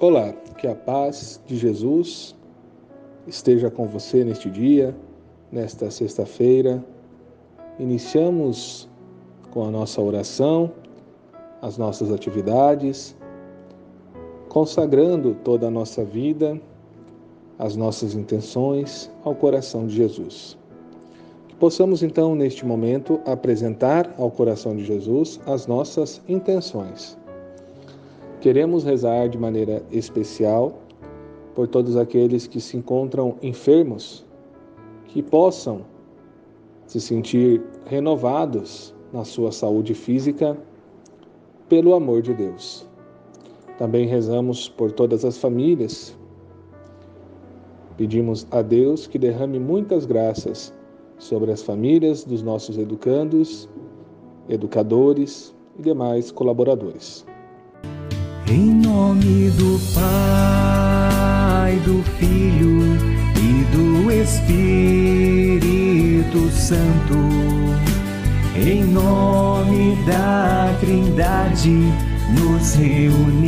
Olá, que a paz de Jesus esteja com você neste dia, nesta sexta-feira. Iniciamos com a nossa oração, as nossas atividades, consagrando toda a nossa vida, as nossas intenções ao coração de Jesus. Que possamos então, neste momento, apresentar ao coração de Jesus as nossas intenções. Queremos rezar de maneira especial por todos aqueles que se encontram enfermos, que possam se sentir renovados na sua saúde física pelo amor de Deus. Também rezamos por todas as famílias. Pedimos a Deus que derrame muitas graças sobre as famílias dos nossos educandos, educadores e demais colaboradores. Em nome do Pai, do Filho e do Espírito Santo, em nome da Trindade, nos reunimos.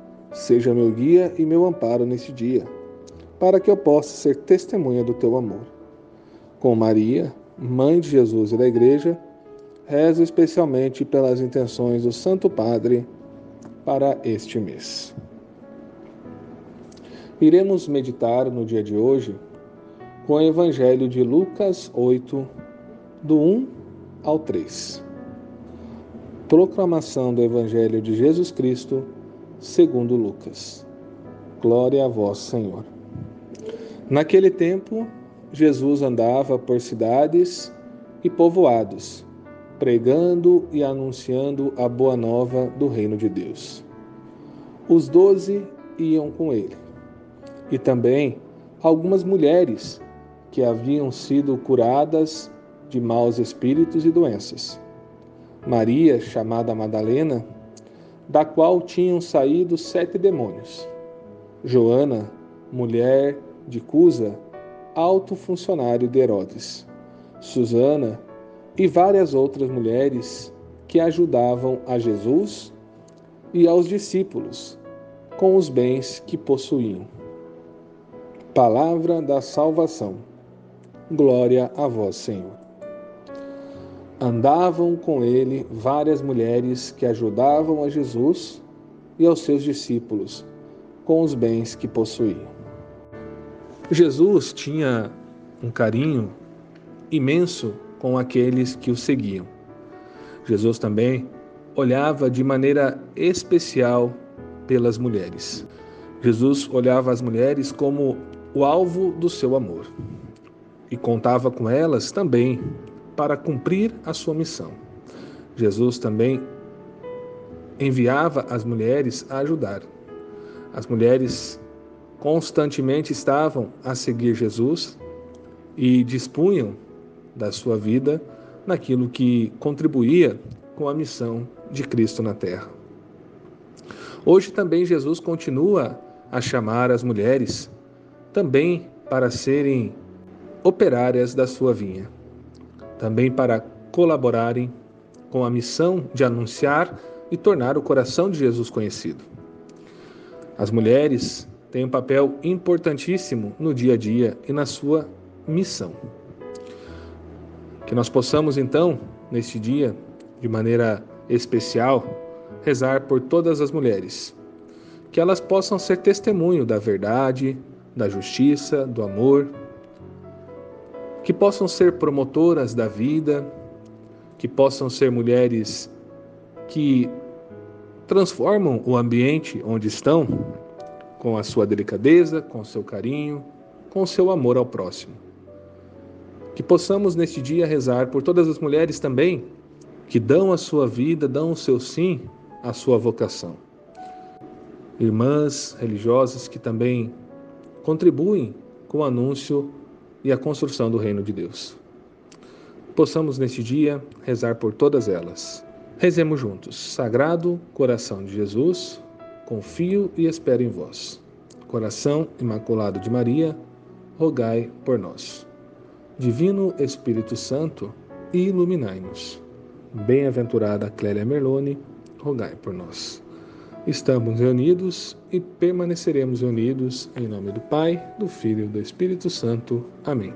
seja meu guia e meu amparo neste dia, para que eu possa ser testemunha do teu amor. Com Maria, mãe de Jesus e da Igreja, rezo especialmente pelas intenções do Santo Padre para este mês. Iremos meditar no dia de hoje com o Evangelho de Lucas 8, do 1 ao 3. Proclamação do Evangelho de Jesus Cristo, segundo Lucas. Glória a vós, Senhor. Naquele tempo, Jesus andava por cidades e povoados, pregando e anunciando a boa nova do reino de Deus. Os doze iam com ele, e também algumas mulheres que haviam sido curadas de maus espíritos e doenças. Maria, chamada Madalena, da qual tinham saído sete demônios. Joana, mulher de Cusa, alto funcionário de Herodes. Susana, e várias outras mulheres que ajudavam a Jesus e aos discípulos com os bens que possuíam. Palavra da salvação. Glória a vós, Senhor. Andavam com ele várias mulheres que ajudavam a Jesus e aos seus discípulos com os bens que possuíam. Jesus tinha um carinho imenso com aqueles que o seguiam. Jesus também olhava de maneira especial pelas mulheres. Jesus olhava as mulheres como o alvo do seu amor e contava com elas também para cumprir a sua missão. Jesus também enviava as mulheres a ajudar. As mulheres constantemente estavam a seguir Jesus e dispunham da sua vida naquilo que contribuía com a missão de Cristo na terra. Hoje também Jesus continua a chamar as mulheres também para serem operárias da sua vinha, também para colaborarem com a missão de anunciar e tornar o coração de Jesus conhecido. As mulheres têm um papel importantíssimo no dia a dia e na sua missão. Que nós possamos então, neste dia, de maneira especial, rezar por todas as mulheres. Que elas possam ser testemunho da verdade, da justiça, do amor. Que possam ser promotoras da vida, que possam ser mulheres que transformam o ambiente onde estão com a sua delicadeza, com o seu carinho, com o seu amor ao próximo. Que possamos neste dia rezar por todas as mulheres também que dão a sua vida, dão o seu sim à sua vocação. Irmãs religiosas que também contribuem com o anúncio e a construção do reino de Deus. Possamos neste dia rezar por todas elas. Rezemos juntos. Sagrado coração de Jesus, confio e espero em vós. Coração imaculado de Maria, rogai por nós. Divino Espírito Santo, iluminai-nos. Bem-aventurada Clélia Merlone, rogai por nós. Estamos reunidos e permaneceremos reunidos em nome do Pai, do Filho e do Espírito Santo. Amém.